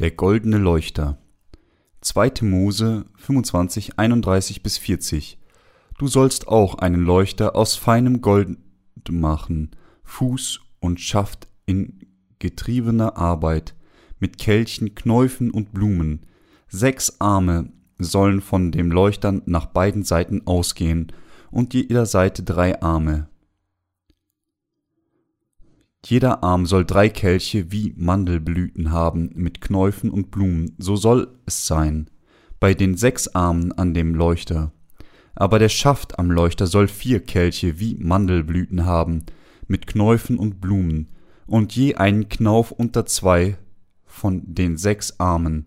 Der goldene Leuchter. 2. Mose 25, 31 bis 40. Du sollst auch einen Leuchter aus feinem Gold machen, Fuß und Schaft in getriebener Arbeit, mit Kelchen, Knäufen und Blumen. Sechs Arme sollen von dem Leuchter nach beiden Seiten ausgehen, und jeder Seite drei Arme. Jeder Arm soll drei Kelche wie Mandelblüten haben, mit Knäufen und Blumen, so soll es sein, bei den sechs Armen an dem Leuchter. Aber der Schaft am Leuchter soll vier Kelche wie Mandelblüten haben, mit Knäufen und Blumen, und je einen Knauf unter zwei von den sechs Armen,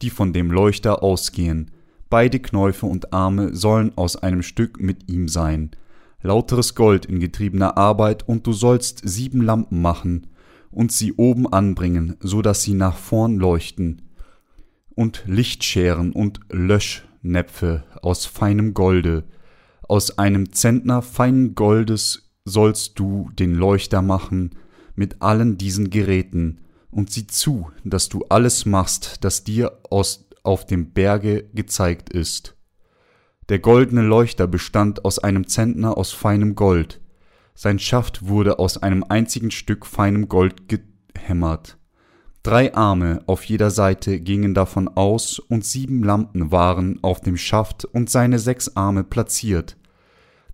die von dem Leuchter ausgehen. Beide Knäufe und Arme sollen aus einem Stück mit ihm sein, lauteres Gold in getriebener Arbeit, und du sollst sieben Lampen machen und sie oben anbringen, so dass sie nach vorn leuchten, und Lichtscheren und Löschnäpfe aus feinem Golde, aus einem Zentner feinen Goldes sollst du den Leuchter machen mit allen diesen Geräten, und sieh zu, dass du alles machst, das dir aus, auf dem Berge gezeigt ist. Der goldene Leuchter bestand aus einem Zentner aus feinem Gold. Sein Schaft wurde aus einem einzigen Stück feinem Gold gehämmert. Drei Arme auf jeder Seite gingen davon aus und sieben Lampen waren auf dem Schaft und seine sechs Arme platziert.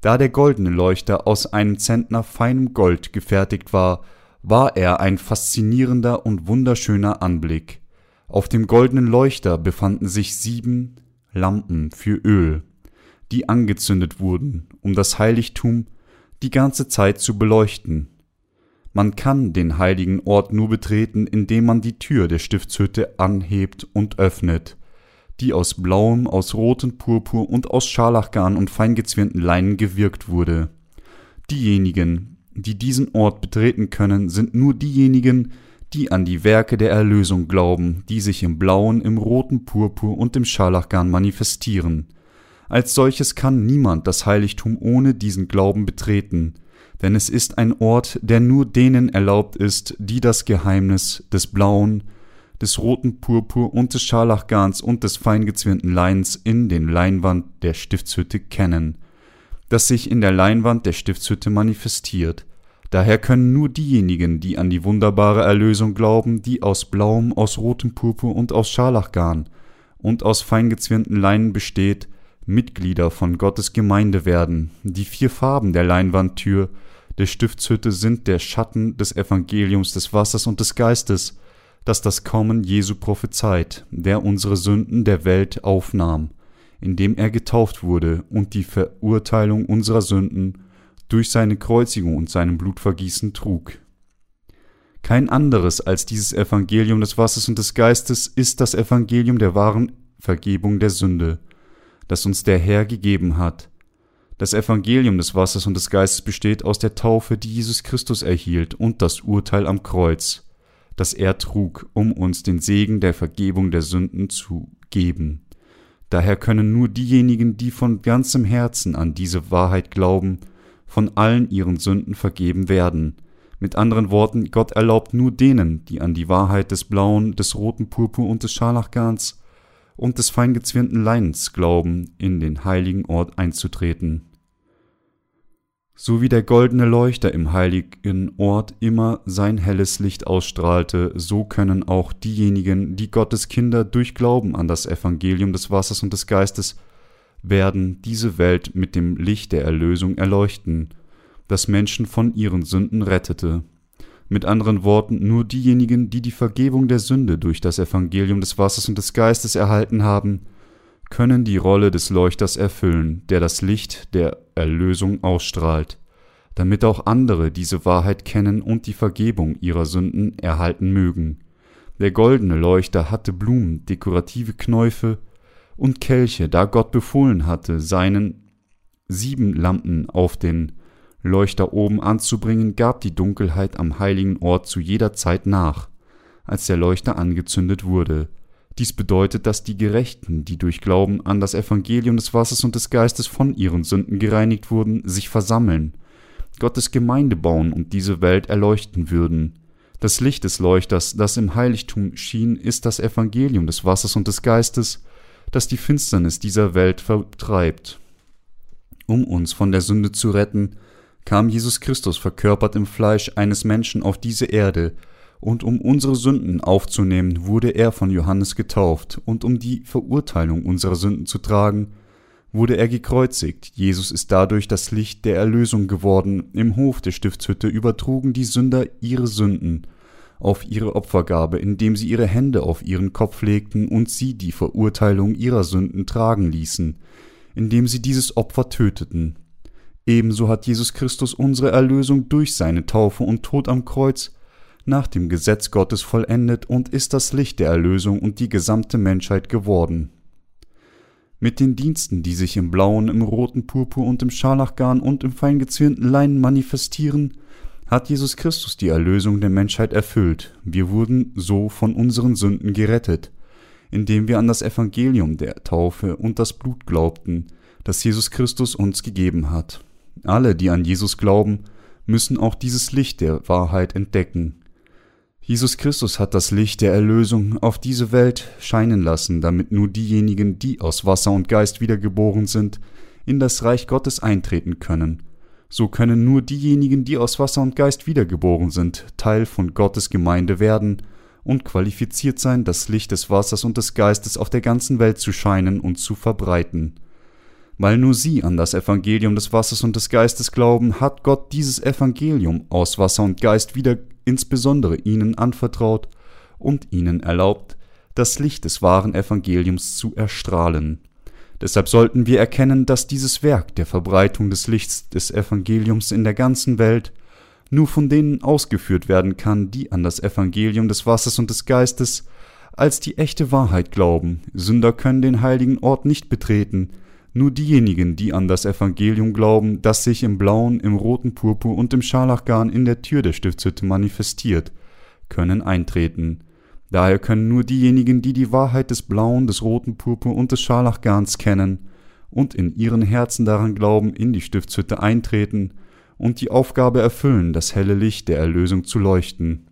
Da der goldene Leuchter aus einem Zentner feinem Gold gefertigt war, war er ein faszinierender und wunderschöner Anblick. Auf dem goldenen Leuchter befanden sich sieben Lampen für Öl die angezündet wurden, um das Heiligtum die ganze Zeit zu beleuchten. Man kann den heiligen Ort nur betreten, indem man die Tür der Stiftshütte anhebt und öffnet, die aus blauem, aus rotem Purpur und aus Scharlachgarn und feingezwirnten Leinen gewirkt wurde. Diejenigen, die diesen Ort betreten können, sind nur diejenigen, die an die Werke der Erlösung glauben, die sich im blauen, im roten Purpur und im Scharlachgarn manifestieren. Als solches kann niemand das Heiligtum ohne diesen Glauben betreten, denn es ist ein Ort, der nur denen erlaubt ist, die das Geheimnis des blauen, des roten Purpur und des Scharlachgarns und des feingezwirnten Leins in den Leinwand der Stiftshütte kennen, das sich in der Leinwand der Stiftshütte manifestiert. Daher können nur diejenigen, die an die wunderbare Erlösung glauben, die aus blauem, aus rotem Purpur und aus Scharlachgarn und aus feingezwirnten Leinen besteht, Mitglieder von Gottes Gemeinde werden. Die vier Farben der Leinwandtür der Stiftshütte sind der Schatten des Evangeliums des Wassers und des Geistes, das das Kommen Jesu prophezeit, der unsere Sünden der Welt aufnahm, indem er getauft wurde und die Verurteilung unserer Sünden durch seine Kreuzigung und seinem Blutvergießen trug. Kein anderes als dieses Evangelium des Wassers und des Geistes ist das Evangelium der wahren Vergebung der Sünde das uns der Herr gegeben hat. Das Evangelium des Wassers und des Geistes besteht aus der Taufe, die Jesus Christus erhielt, und das Urteil am Kreuz, das er trug, um uns den Segen der Vergebung der Sünden zu geben. Daher können nur diejenigen, die von ganzem Herzen an diese Wahrheit glauben, von allen ihren Sünden vergeben werden. Mit anderen Worten, Gott erlaubt nur denen, die an die Wahrheit des blauen, des roten Purpur und des Scharlachgarns und des feingezwirnten Leinens glauben, in den heiligen Ort einzutreten. So wie der goldene Leuchter im heiligen Ort immer sein helles Licht ausstrahlte, so können auch diejenigen, die Gottes Kinder durch Glauben an das Evangelium des Wassers und des Geistes werden, diese Welt mit dem Licht der Erlösung erleuchten, das Menschen von ihren Sünden rettete. Mit anderen Worten, nur diejenigen, die die Vergebung der Sünde durch das Evangelium des Wassers und des Geistes erhalten haben, können die Rolle des Leuchters erfüllen, der das Licht der Erlösung ausstrahlt, damit auch andere diese Wahrheit kennen und die Vergebung ihrer Sünden erhalten mögen. Der goldene Leuchter hatte Blumen, dekorative Knäufe und Kelche, da Gott befohlen hatte, seinen sieben Lampen auf den Leuchter oben anzubringen, gab die Dunkelheit am heiligen Ort zu jeder Zeit nach, als der Leuchter angezündet wurde. Dies bedeutet, dass die Gerechten, die durch Glauben an das Evangelium des Wassers und des Geistes von ihren Sünden gereinigt wurden, sich versammeln, Gottes Gemeinde bauen und diese Welt erleuchten würden. Das Licht des Leuchters, das im Heiligtum schien, ist das Evangelium des Wassers und des Geistes, das die Finsternis dieser Welt vertreibt. Um uns von der Sünde zu retten, kam Jesus Christus verkörpert im Fleisch eines Menschen auf diese Erde, und um unsere Sünden aufzunehmen, wurde er von Johannes getauft, und um die Verurteilung unserer Sünden zu tragen, wurde er gekreuzigt. Jesus ist dadurch das Licht der Erlösung geworden. Im Hof der Stiftshütte übertrugen die Sünder ihre Sünden auf ihre Opfergabe, indem sie ihre Hände auf ihren Kopf legten und sie die Verurteilung ihrer Sünden tragen ließen, indem sie dieses Opfer töteten. Ebenso hat Jesus Christus unsere Erlösung durch seine Taufe und Tod am Kreuz nach dem Gesetz Gottes vollendet und ist das Licht der Erlösung und die gesamte Menschheit geworden. Mit den Diensten, die sich im blauen, im roten Purpur und im Scharlachgarn und im feingezwirnten Leinen manifestieren, hat Jesus Christus die Erlösung der Menschheit erfüllt. Wir wurden so von unseren Sünden gerettet, indem wir an das Evangelium der Taufe und das Blut glaubten, das Jesus Christus uns gegeben hat. Alle, die an Jesus glauben, müssen auch dieses Licht der Wahrheit entdecken. Jesus Christus hat das Licht der Erlösung auf diese Welt scheinen lassen, damit nur diejenigen, die aus Wasser und Geist wiedergeboren sind, in das Reich Gottes eintreten können. So können nur diejenigen, die aus Wasser und Geist wiedergeboren sind, Teil von Gottes Gemeinde werden und qualifiziert sein, das Licht des Wassers und des Geistes auf der ganzen Welt zu scheinen und zu verbreiten. Weil nur sie an das Evangelium des Wassers und des Geistes glauben, hat Gott dieses Evangelium aus Wasser und Geist wieder insbesondere ihnen anvertraut und ihnen erlaubt, das Licht des wahren Evangeliums zu erstrahlen. Deshalb sollten wir erkennen, dass dieses Werk der Verbreitung des Lichts des Evangeliums in der ganzen Welt nur von denen ausgeführt werden kann, die an das Evangelium des Wassers und des Geistes als die echte Wahrheit glauben. Sünder können den heiligen Ort nicht betreten, nur diejenigen, die an das Evangelium glauben, das sich im blauen, im roten Purpur und im Scharlachgarn in der Tür der Stiftshütte manifestiert, können eintreten. Daher können nur diejenigen, die die Wahrheit des blauen, des roten Purpur und des Scharlachgarns kennen und in ihren Herzen daran glauben, in die Stiftshütte eintreten und die Aufgabe erfüllen, das helle Licht der Erlösung zu leuchten.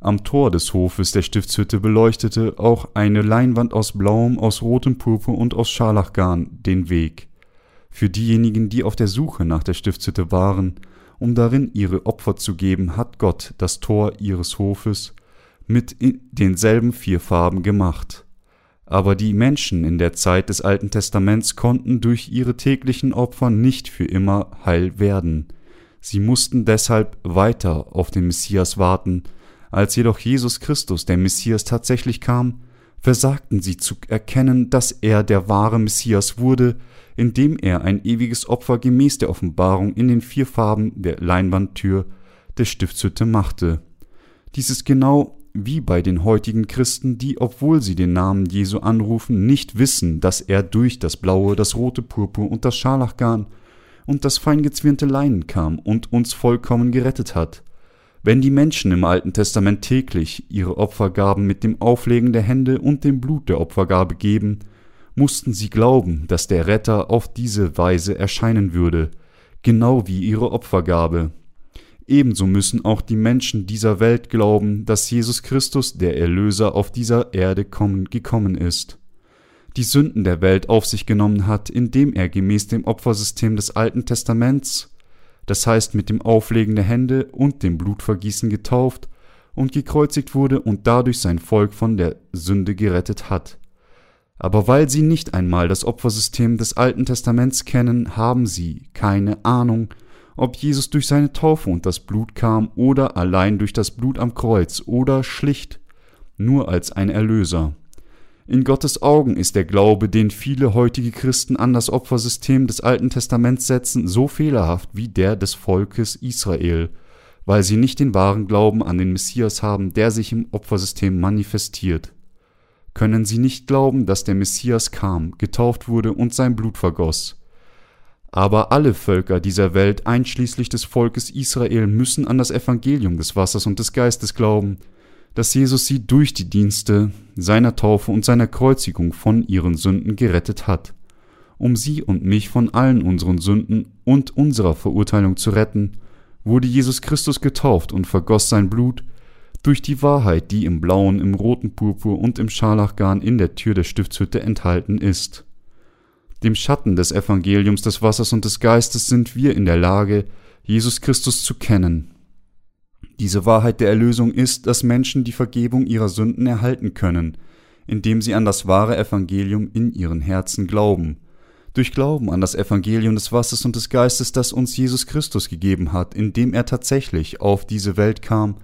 Am Tor des Hofes der Stiftshütte beleuchtete auch eine Leinwand aus blauem, aus rotem Purpur und aus Scharlachgarn den Weg. Für diejenigen, die auf der Suche nach der Stiftshütte waren, um darin ihre Opfer zu geben, hat Gott das Tor ihres Hofes mit denselben vier Farben gemacht. Aber die Menschen in der Zeit des Alten Testaments konnten durch ihre täglichen Opfer nicht für immer heil werden. Sie mussten deshalb weiter auf den Messias warten, als jedoch Jesus Christus, der Messias, tatsächlich kam, versagten sie zu erkennen, dass er der wahre Messias wurde, indem er ein ewiges Opfer gemäß der Offenbarung in den vier Farben der Leinwandtür der Stiftshütte machte. Dies ist genau wie bei den heutigen Christen, die, obwohl sie den Namen Jesu anrufen, nicht wissen, dass er durch das blaue, das rote Purpur und das Scharlachgarn und das feingezwirnte Leinen kam und uns vollkommen gerettet hat. Wenn die Menschen im Alten Testament täglich ihre Opfergaben mit dem Auflegen der Hände und dem Blut der Opfergabe geben, mussten sie glauben, dass der Retter auf diese Weise erscheinen würde, genau wie ihre Opfergabe. Ebenso müssen auch die Menschen dieser Welt glauben, dass Jesus Christus, der Erlöser, auf dieser Erde kommen, gekommen ist, die Sünden der Welt auf sich genommen hat, indem er gemäß dem Opfersystem des Alten Testaments das heißt mit dem Auflegen der Hände und dem Blutvergießen getauft und gekreuzigt wurde und dadurch sein Volk von der Sünde gerettet hat. Aber weil sie nicht einmal das Opfersystem des Alten Testaments kennen, haben sie keine Ahnung, ob Jesus durch seine Taufe und das Blut kam oder allein durch das Blut am Kreuz oder schlicht nur als ein Erlöser. In Gottes Augen ist der Glaube, den viele heutige Christen an das Opfersystem des Alten Testaments setzen, so fehlerhaft wie der des Volkes Israel, weil sie nicht den wahren Glauben an den Messias haben, der sich im Opfersystem manifestiert. Können sie nicht glauben, dass der Messias kam, getauft wurde und sein Blut vergoss. Aber alle Völker dieser Welt, einschließlich des Volkes Israel, müssen an das Evangelium des Wassers und des Geistes glauben, dass Jesus sie durch die Dienste seiner Taufe und seiner Kreuzigung von ihren Sünden gerettet hat. Um sie und mich von allen unseren Sünden und unserer Verurteilung zu retten, wurde Jesus Christus getauft und vergoss sein Blut durch die Wahrheit, die im blauen, im roten Purpur und im Scharlachgarn in der Tür der Stiftshütte enthalten ist. Dem Schatten des Evangeliums des Wassers und des Geistes sind wir in der Lage, Jesus Christus zu kennen. Diese Wahrheit der Erlösung ist, dass Menschen die Vergebung ihrer Sünden erhalten können, indem sie an das wahre Evangelium in ihren Herzen glauben. Durch Glauben an das Evangelium des Wassers und des Geistes, das uns Jesus Christus gegeben hat, indem er tatsächlich auf diese Welt kam,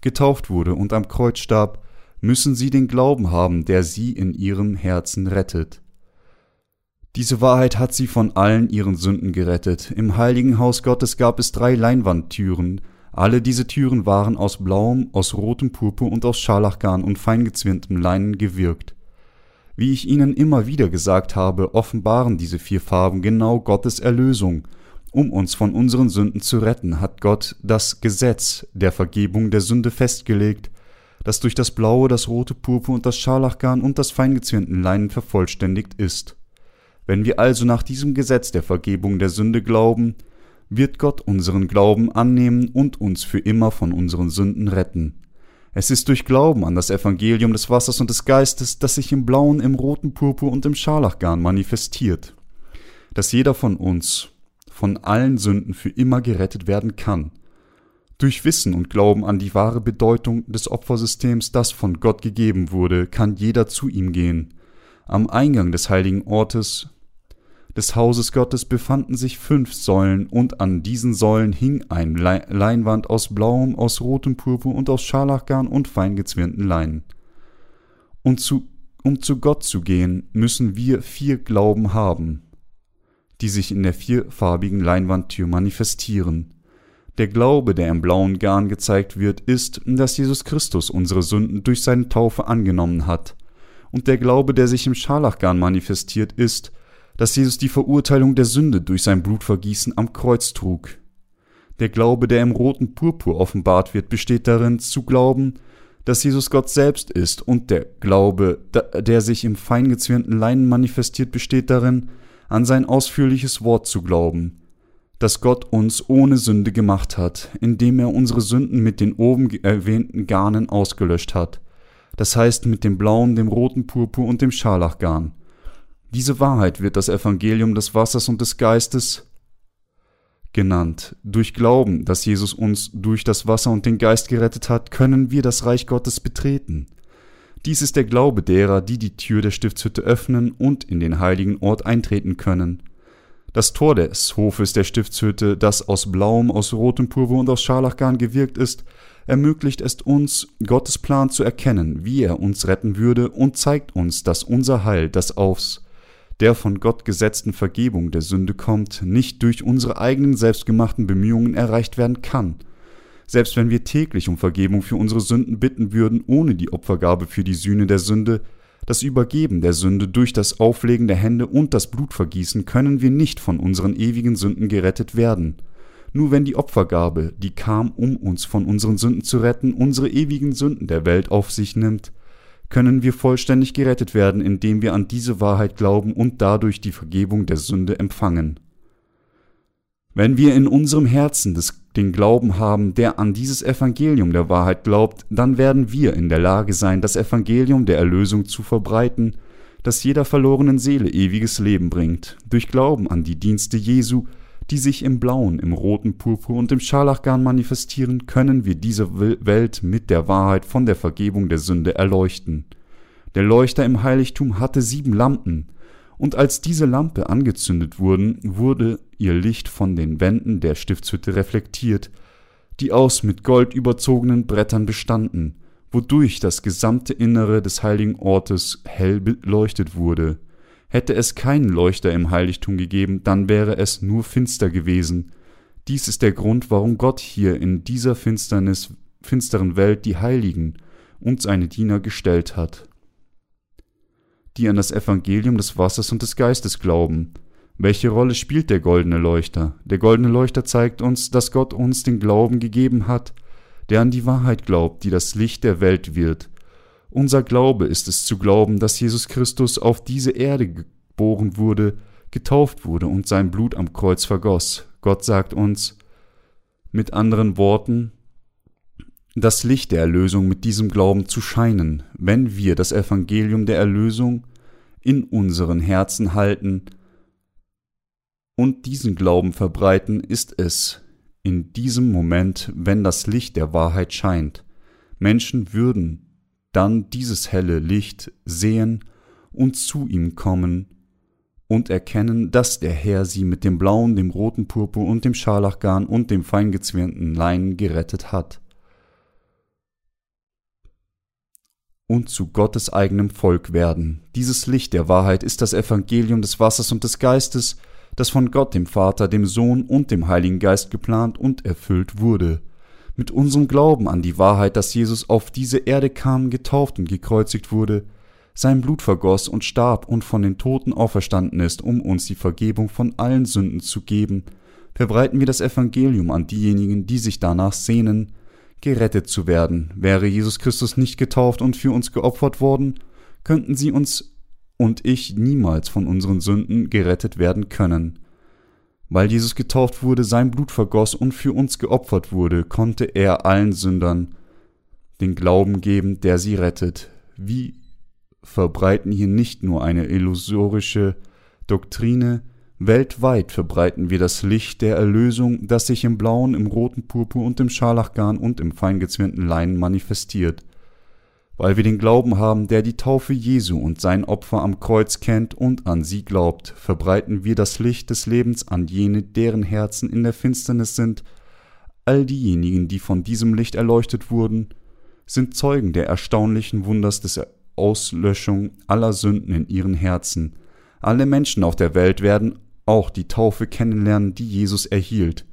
getauft wurde und am Kreuz starb, müssen sie den Glauben haben, der sie in ihrem Herzen rettet. Diese Wahrheit hat sie von allen ihren Sünden gerettet. Im heiligen Haus Gottes gab es drei Leinwandtüren. Alle diese Türen waren aus blauem, aus rotem Purpur und aus Scharlachgarn und feingezwirntem Leinen gewirkt. Wie ich Ihnen immer wieder gesagt habe, offenbaren diese vier Farben genau Gottes Erlösung – um uns von unseren Sünden zu retten, hat Gott das Gesetz der Vergebung der Sünde festgelegt, das durch das blaue, das rote Purpur und das Scharlachgarn und das feingezwirnten Leinen vervollständigt ist. Wenn wir also nach diesem Gesetz der Vergebung der Sünde glauben, wird Gott unseren Glauben annehmen und uns für immer von unseren Sünden retten. Es ist durch Glauben an das Evangelium des Wassers und des Geistes, das sich im blauen, im roten Purpur und im Scharlachgarn manifestiert, dass jeder von uns von allen Sünden für immer gerettet werden kann. Durch Wissen und Glauben an die wahre Bedeutung des Opfersystems, das von Gott gegeben wurde, kann jeder zu ihm gehen. Am Eingang des heiligen Ortes des Hauses Gottes befanden sich fünf Säulen, und an diesen Säulen hing ein Leinwand aus blauem, aus rotem Purpur und aus Scharlachgarn und feingezwirnten Leinen. Und zu, um zu Gott zu gehen, müssen wir vier Glauben haben die sich in der vierfarbigen Leinwandtür manifestieren. Der Glaube, der im blauen Garn gezeigt wird, ist, dass Jesus Christus unsere Sünden durch seine Taufe angenommen hat. Und der Glaube, der sich im Scharlachgarn manifestiert, ist, dass Jesus die Verurteilung der Sünde durch sein Blutvergießen am Kreuz trug. Der Glaube, der im roten Purpur offenbart wird, besteht darin, zu glauben, dass Jesus Gott selbst ist, und der Glaube, der sich im feingezwirnten Leinen manifestiert, besteht darin, an sein ausführliches Wort zu glauben, das Gott uns ohne Sünde gemacht hat, indem er unsere Sünden mit den oben erwähnten Garnen ausgelöscht hat, das heißt mit dem blauen, dem roten Purpur und dem Scharlachgarn. Diese Wahrheit wird das Evangelium des Wassers und des Geistes genannt. Durch Glauben, dass Jesus uns durch das Wasser und den Geist gerettet hat, können wir das Reich Gottes betreten. Dies ist der Glaube derer, die die Tür der Stiftshütte öffnen und in den heiligen Ort eintreten können. Das Tor des Hofes der Stiftshütte, das aus blauem, aus rotem Purpur und aus Scharlachgarn gewirkt ist, ermöglicht es uns, Gottes Plan zu erkennen, wie er uns retten würde, und zeigt uns, dass unser Heil, das aus der von Gott gesetzten Vergebung der Sünde kommt, nicht durch unsere eigenen selbstgemachten Bemühungen erreicht werden kann – selbst wenn wir täglich um Vergebung für unsere Sünden bitten würden, ohne die Opfergabe für die Sühne der Sünde, das Übergeben der Sünde durch das Auflegen der Hände und das Blutvergießen, können wir nicht von unseren ewigen Sünden gerettet werden. Nur wenn die Opfergabe, die kam, um uns von unseren Sünden zu retten, unsere ewigen Sünden der Welt auf sich nimmt, können wir vollständig gerettet werden, indem wir an diese Wahrheit glauben und dadurch die Vergebung der Sünde empfangen. Wenn wir in unserem Herzen des, den Glauben haben, der an dieses Evangelium der Wahrheit glaubt, dann werden wir in der Lage sein, das Evangelium der Erlösung zu verbreiten, das jeder verlorenen Seele ewiges Leben bringt, durch Glauben an die Dienste Jesu, die sich im blauen, im roten Purpur und im Scharlachgarn manifestieren, können wir diese Welt mit der Wahrheit von der Vergebung der Sünde erleuchten. Der Leuchter im Heiligtum hatte sieben Lampen, und als diese Lampe angezündet wurden, wurde ihr Licht von den Wänden der Stiftshütte reflektiert, die aus mit Gold überzogenen Brettern bestanden, wodurch das gesamte Innere des heiligen Ortes hell beleuchtet wurde. Hätte es keinen Leuchter im Heiligtum gegeben, dann wäre es nur finster gewesen. Dies ist der Grund, warum Gott hier in dieser Finsternis, finsteren Welt die Heiligen und seine Diener gestellt hat die an das Evangelium des Wassers und des Geistes glauben. Welche Rolle spielt der goldene Leuchter? Der goldene Leuchter zeigt uns, dass Gott uns den Glauben gegeben hat, der an die Wahrheit glaubt, die das Licht der Welt wird. Unser Glaube ist es zu glauben, dass Jesus Christus auf diese Erde geboren wurde, getauft wurde und sein Blut am Kreuz vergoss. Gott sagt uns, Mit anderen Worten, das Licht der Erlösung mit diesem Glauben zu scheinen, wenn wir das Evangelium der Erlösung in unseren Herzen halten und diesen Glauben verbreiten, ist es in diesem Moment, wenn das Licht der Wahrheit scheint. Menschen würden dann dieses helle Licht sehen und zu ihm kommen und erkennen, dass der Herr sie mit dem blauen, dem roten Purpur und dem Scharlachgarn und dem feingezwirnten Leinen gerettet hat. und zu Gottes eigenem Volk werden. Dieses Licht der Wahrheit ist das Evangelium des Wassers und des Geistes, das von Gott dem Vater, dem Sohn und dem Heiligen Geist geplant und erfüllt wurde. Mit unserem Glauben an die Wahrheit, dass Jesus auf diese Erde kam, getauft und gekreuzigt wurde, sein Blut vergoss und starb und von den Toten auferstanden ist, um uns die Vergebung von allen Sünden zu geben, verbreiten wir das Evangelium an diejenigen, die sich danach sehnen, gerettet zu werden. Wäre Jesus Christus nicht getauft und für uns geopfert worden, könnten sie uns und ich niemals von unseren Sünden gerettet werden können. Weil Jesus getauft wurde, sein Blut vergoss und für uns geopfert wurde, konnte er allen Sündern den Glauben geben, der sie rettet. Wie verbreiten hier nicht nur eine illusorische Doktrine, Weltweit verbreiten wir das Licht der Erlösung, das sich im blauen, im roten Purpur und im Scharlachgarn und im feingezwirnten Leinen manifestiert. Weil wir den Glauben haben, der die Taufe Jesu und sein Opfer am Kreuz kennt und an sie glaubt, verbreiten wir das Licht des Lebens an jene, deren Herzen in der Finsternis sind. All diejenigen, die von diesem Licht erleuchtet wurden, sind Zeugen der erstaunlichen Wunders des Auslöschung aller Sünden in ihren Herzen. Alle Menschen auf der Welt werden auch die Taufe kennenlernen, die Jesus erhielt,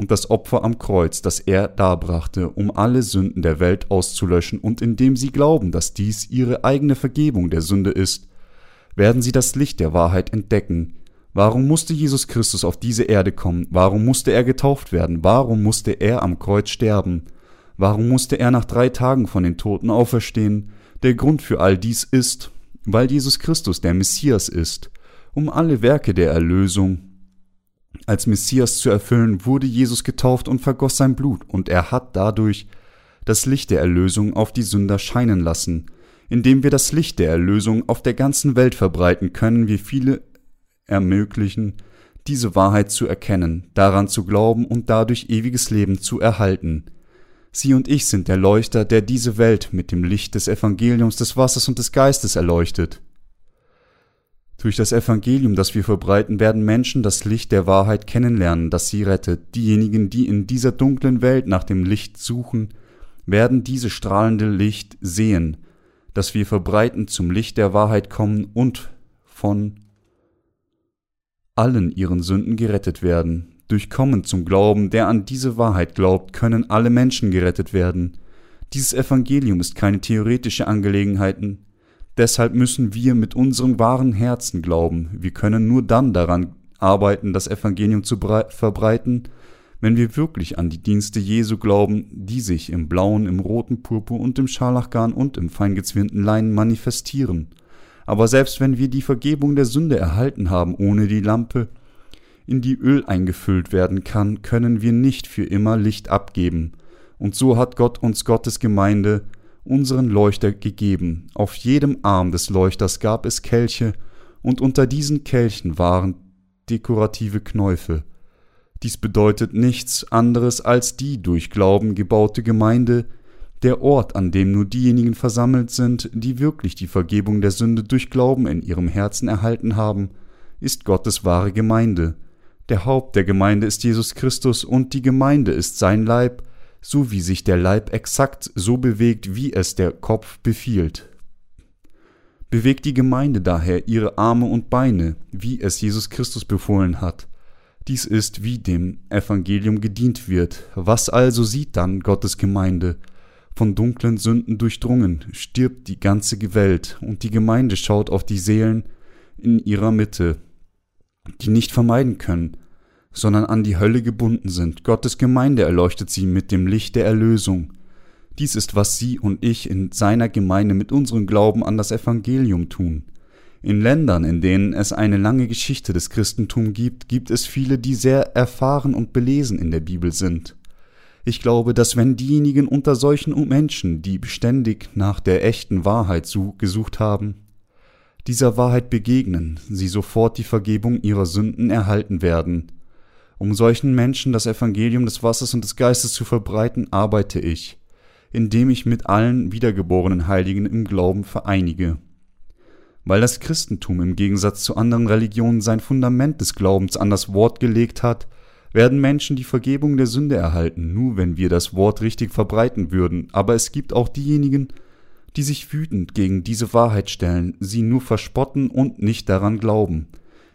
und das Opfer am Kreuz, das er darbrachte, um alle Sünden der Welt auszulöschen, und indem sie glauben, dass dies ihre eigene Vergebung der Sünde ist, werden sie das Licht der Wahrheit entdecken. Warum musste Jesus Christus auf diese Erde kommen? Warum musste er getauft werden? Warum musste er am Kreuz sterben? Warum musste er nach drei Tagen von den Toten auferstehen? Der Grund für all dies ist, weil Jesus Christus der Messias ist. Um alle Werke der Erlösung als Messias zu erfüllen, wurde Jesus getauft und vergoss sein Blut, und er hat dadurch das Licht der Erlösung auf die Sünder scheinen lassen. Indem wir das Licht der Erlösung auf der ganzen Welt verbreiten, können wir viele ermöglichen, diese Wahrheit zu erkennen, daran zu glauben und dadurch ewiges Leben zu erhalten. Sie und ich sind der Leuchter, der diese Welt mit dem Licht des Evangeliums des Wassers und des Geistes erleuchtet. Durch das Evangelium, das wir verbreiten, werden Menschen das Licht der Wahrheit kennenlernen, das sie rettet. Diejenigen, die in dieser dunklen Welt nach dem Licht suchen, werden dieses strahlende Licht sehen, das wir verbreiten, zum Licht der Wahrheit kommen und von allen ihren Sünden gerettet werden. Durch Kommen zum Glauben, der an diese Wahrheit glaubt, können alle Menschen gerettet werden. Dieses Evangelium ist keine theoretische Angelegenheit, Deshalb müssen wir mit unserem wahren Herzen glauben. Wir können nur dann daran arbeiten, das Evangelium zu verbreiten, wenn wir wirklich an die Dienste Jesu glauben, die sich im blauen, im roten Purpur und im Scharlachgarn und im feingezwirnten Leinen manifestieren. Aber selbst wenn wir die Vergebung der Sünde erhalten haben, ohne die Lampe, in die Öl eingefüllt werden kann, können wir nicht für immer Licht abgeben. Und so hat Gott uns Gottes Gemeinde unseren Leuchter gegeben. Auf jedem Arm des Leuchters gab es Kelche, und unter diesen Kelchen waren dekorative Knäufe. Dies bedeutet nichts anderes als die durch Glauben gebaute Gemeinde, der Ort, an dem nur diejenigen versammelt sind, die wirklich die Vergebung der Sünde durch Glauben in ihrem Herzen erhalten haben, ist Gottes wahre Gemeinde. Der Haupt der Gemeinde ist Jesus Christus und die Gemeinde ist sein Leib, so wie sich der Leib exakt so bewegt, wie es der Kopf befiehlt. Bewegt die Gemeinde daher ihre Arme und Beine, wie es Jesus Christus befohlen hat. Dies ist, wie dem Evangelium gedient wird. Was also sieht dann Gottes Gemeinde? Von dunklen Sünden durchdrungen, stirbt die ganze Welt, und die Gemeinde schaut auf die Seelen in ihrer Mitte, die nicht vermeiden können, sondern an die Hölle gebunden sind. Gottes Gemeinde erleuchtet sie mit dem Licht der Erlösung. Dies ist, was Sie und ich in seiner Gemeinde mit unserem Glauben an das Evangelium tun. In Ländern, in denen es eine lange Geschichte des Christentums gibt, gibt es viele, die sehr erfahren und belesen in der Bibel sind. Ich glaube, dass wenn diejenigen unter solchen Menschen, die beständig nach der echten Wahrheit gesucht haben, dieser Wahrheit begegnen, sie sofort die Vergebung ihrer Sünden erhalten werden. Um solchen Menschen das Evangelium des Wassers und des Geistes zu verbreiten, arbeite ich, indem ich mit allen wiedergeborenen Heiligen im Glauben vereinige. Weil das Christentum im Gegensatz zu anderen Religionen sein Fundament des Glaubens an das Wort gelegt hat, werden Menschen die Vergebung der Sünde erhalten, nur wenn wir das Wort richtig verbreiten würden, aber es gibt auch diejenigen, die sich wütend gegen diese Wahrheit stellen, sie nur verspotten und nicht daran glauben,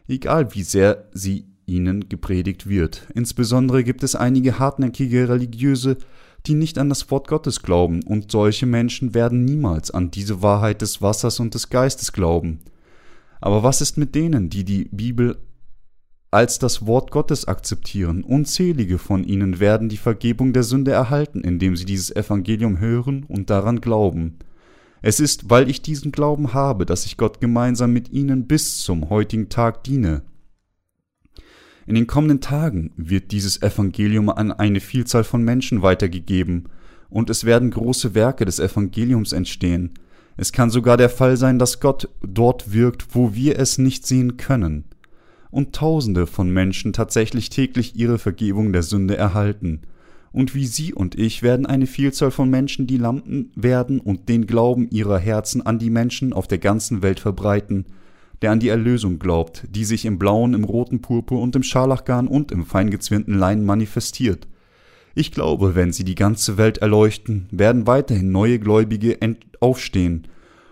egal wie sehr sie ihnen gepredigt wird. Insbesondere gibt es einige hartnäckige Religiöse, die nicht an das Wort Gottes glauben, und solche Menschen werden niemals an diese Wahrheit des Wassers und des Geistes glauben. Aber was ist mit denen, die die Bibel als das Wort Gottes akzeptieren? Unzählige von ihnen werden die Vergebung der Sünde erhalten, indem sie dieses Evangelium hören und daran glauben. Es ist, weil ich diesen Glauben habe, dass ich Gott gemeinsam mit ihnen bis zum heutigen Tag diene. In den kommenden Tagen wird dieses Evangelium an eine Vielzahl von Menschen weitergegeben, und es werden große Werke des Evangeliums entstehen. Es kann sogar der Fall sein, dass Gott dort wirkt, wo wir es nicht sehen können, und Tausende von Menschen tatsächlich täglich ihre Vergebung der Sünde erhalten. Und wie Sie und ich werden eine Vielzahl von Menschen die Lampen werden und den Glauben ihrer Herzen an die Menschen auf der ganzen Welt verbreiten, der an die Erlösung glaubt, die sich im blauen, im roten Purpur und im Scharlachgarn und im feingezwirnten Leinen manifestiert. Ich glaube, wenn sie die ganze Welt erleuchten, werden weiterhin neue Gläubige aufstehen,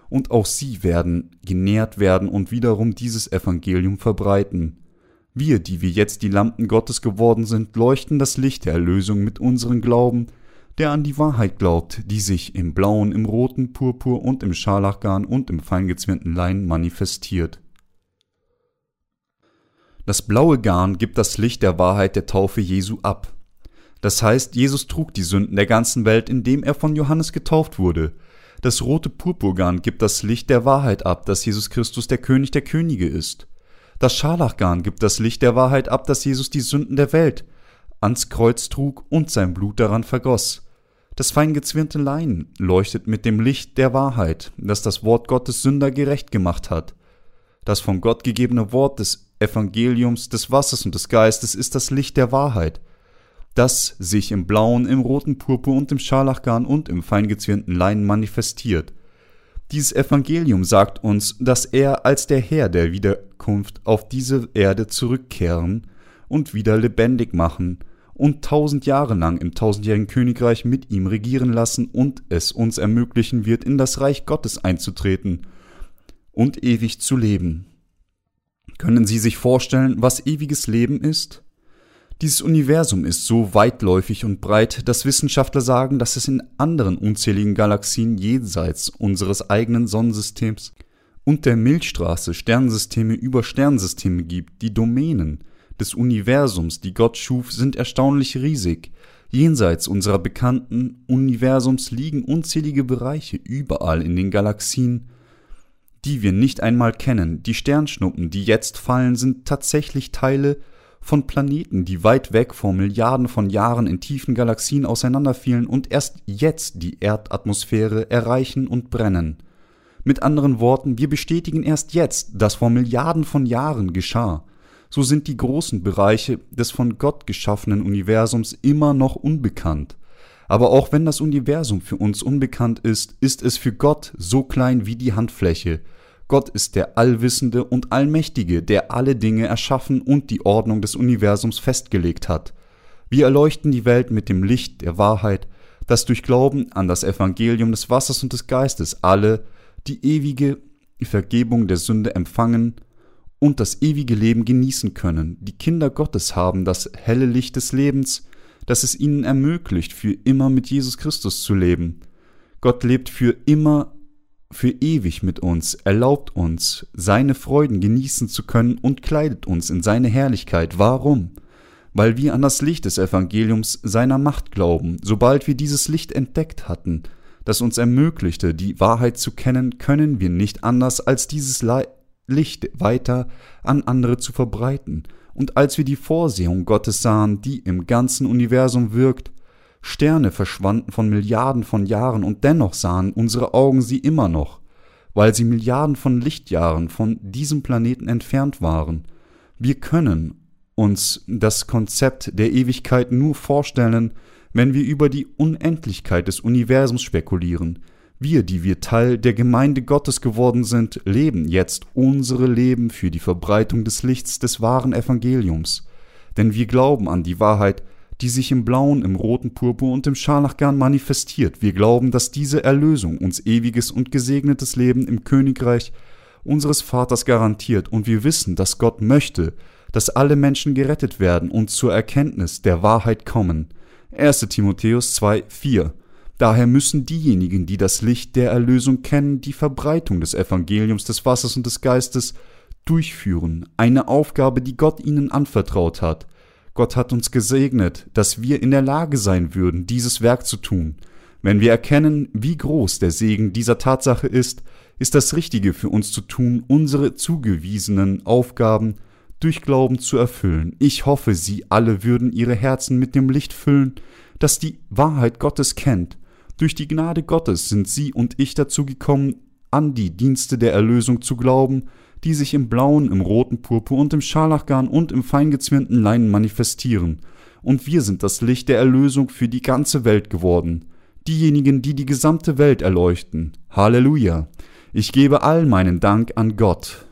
und auch sie werden genährt werden und wiederum dieses Evangelium verbreiten. Wir, die wir jetzt die Lampen Gottes geworden sind, leuchten das Licht der Erlösung mit unserem Glauben, der an die Wahrheit glaubt, die sich im blauen, im roten Purpur und im Scharlachgarn und im feingezwirnten Lein manifestiert. Das blaue Garn gibt das Licht der Wahrheit der Taufe Jesu ab. Das heißt, Jesus trug die Sünden der ganzen Welt, indem er von Johannes getauft wurde. Das rote Purpurgarn gibt das Licht der Wahrheit ab, dass Jesus Christus der König der Könige ist. Das Scharlachgarn gibt das Licht der Wahrheit ab, dass Jesus die Sünden der Welt ans Kreuz trug und sein Blut daran vergoss. Das feingezwirnte Leinen leuchtet mit dem Licht der Wahrheit, das das Wort Gottes Sünder gerecht gemacht hat. Das von Gott gegebene Wort des Evangeliums, des Wassers und des Geistes ist das Licht der Wahrheit, das sich im blauen, im roten Purpur und im Scharlachgarn und im feingezwirnten Leinen manifestiert. Dieses Evangelium sagt uns, dass er als der Herr der Wiederkunft auf diese Erde zurückkehren und wieder lebendig machen und tausend Jahre lang im tausendjährigen Königreich mit ihm regieren lassen und es uns ermöglichen wird, in das Reich Gottes einzutreten und ewig zu leben. Können Sie sich vorstellen, was ewiges Leben ist? Dieses Universum ist so weitläufig und breit, dass Wissenschaftler sagen, dass es in anderen unzähligen Galaxien jenseits unseres eigenen Sonnensystems und der Milchstraße Sternensysteme über Sternsysteme gibt. Die Domänen des Universums, die Gott schuf, sind erstaunlich riesig. Jenseits unserer bekannten Universums liegen unzählige Bereiche überall in den Galaxien, die wir nicht einmal kennen. Die Sternschnuppen, die jetzt fallen, sind tatsächlich Teile von Planeten, die weit weg vor Milliarden von Jahren in tiefen Galaxien auseinanderfielen und erst jetzt die Erdatmosphäre erreichen und brennen. Mit anderen Worten, wir bestätigen erst jetzt, dass vor Milliarden von Jahren geschah. So sind die großen Bereiche des von Gott geschaffenen Universums immer noch unbekannt. Aber auch wenn das Universum für uns unbekannt ist, ist es für Gott so klein wie die Handfläche. Gott ist der Allwissende und Allmächtige, der alle Dinge erschaffen und die Ordnung des Universums festgelegt hat. Wir erleuchten die Welt mit dem Licht der Wahrheit, das durch Glauben an das Evangelium des Wassers und des Geistes alle die ewige Vergebung der Sünde empfangen und das ewige Leben genießen können. Die Kinder Gottes haben das helle Licht des Lebens, das es ihnen ermöglicht, für immer mit Jesus Christus zu leben. Gott lebt für immer, für ewig mit uns, erlaubt uns, seine Freuden genießen zu können und kleidet uns in seine Herrlichkeit. Warum? Weil wir an das Licht des Evangeliums seiner Macht glauben. Sobald wir dieses Licht entdeckt hatten, das uns ermöglichte, die Wahrheit zu kennen, können wir nicht anders als dieses Licht weiter an andere zu verbreiten und als wir die Vorsehung Gottes sahen, die im ganzen Universum wirkt, Sterne verschwanden von Milliarden von Jahren und dennoch sahen unsere Augen sie immer noch, weil sie Milliarden von Lichtjahren von diesem Planeten entfernt waren. Wir können uns das Konzept der Ewigkeit nur vorstellen, wenn wir über die Unendlichkeit des Universums spekulieren. Wir, die wir Teil der Gemeinde Gottes geworden sind, leben jetzt unsere Leben für die Verbreitung des Lichts des wahren Evangeliums. Denn wir glauben an die Wahrheit, die sich im blauen, im roten Purpur und im Scharlachgarn manifestiert. Wir glauben, dass diese Erlösung uns ewiges und gesegnetes Leben im Königreich unseres Vaters garantiert, und wir wissen, dass Gott möchte, dass alle Menschen gerettet werden und zur Erkenntnis der Wahrheit kommen. 1. Timotheus 2, 4. Daher müssen diejenigen, die das Licht der Erlösung kennen, die Verbreitung des Evangeliums des Wassers und des Geistes durchführen, eine Aufgabe, die Gott ihnen anvertraut hat. Gott hat uns gesegnet, dass wir in der Lage sein würden, dieses Werk zu tun. Wenn wir erkennen, wie groß der Segen dieser Tatsache ist, ist das Richtige für uns zu tun, unsere zugewiesenen Aufgaben durch Glauben zu erfüllen. Ich hoffe, Sie alle würden Ihre Herzen mit dem Licht füllen, das die Wahrheit Gottes kennt. Durch die Gnade Gottes sind Sie und ich dazu gekommen, an die Dienste der Erlösung zu glauben, die sich im blauen, im roten Purpur und im Scharlachgarn und im feingezwirnten Leinen manifestieren. Und wir sind das Licht der Erlösung für die ganze Welt geworden. Diejenigen, die die gesamte Welt erleuchten. Halleluja. Ich gebe all meinen Dank an Gott.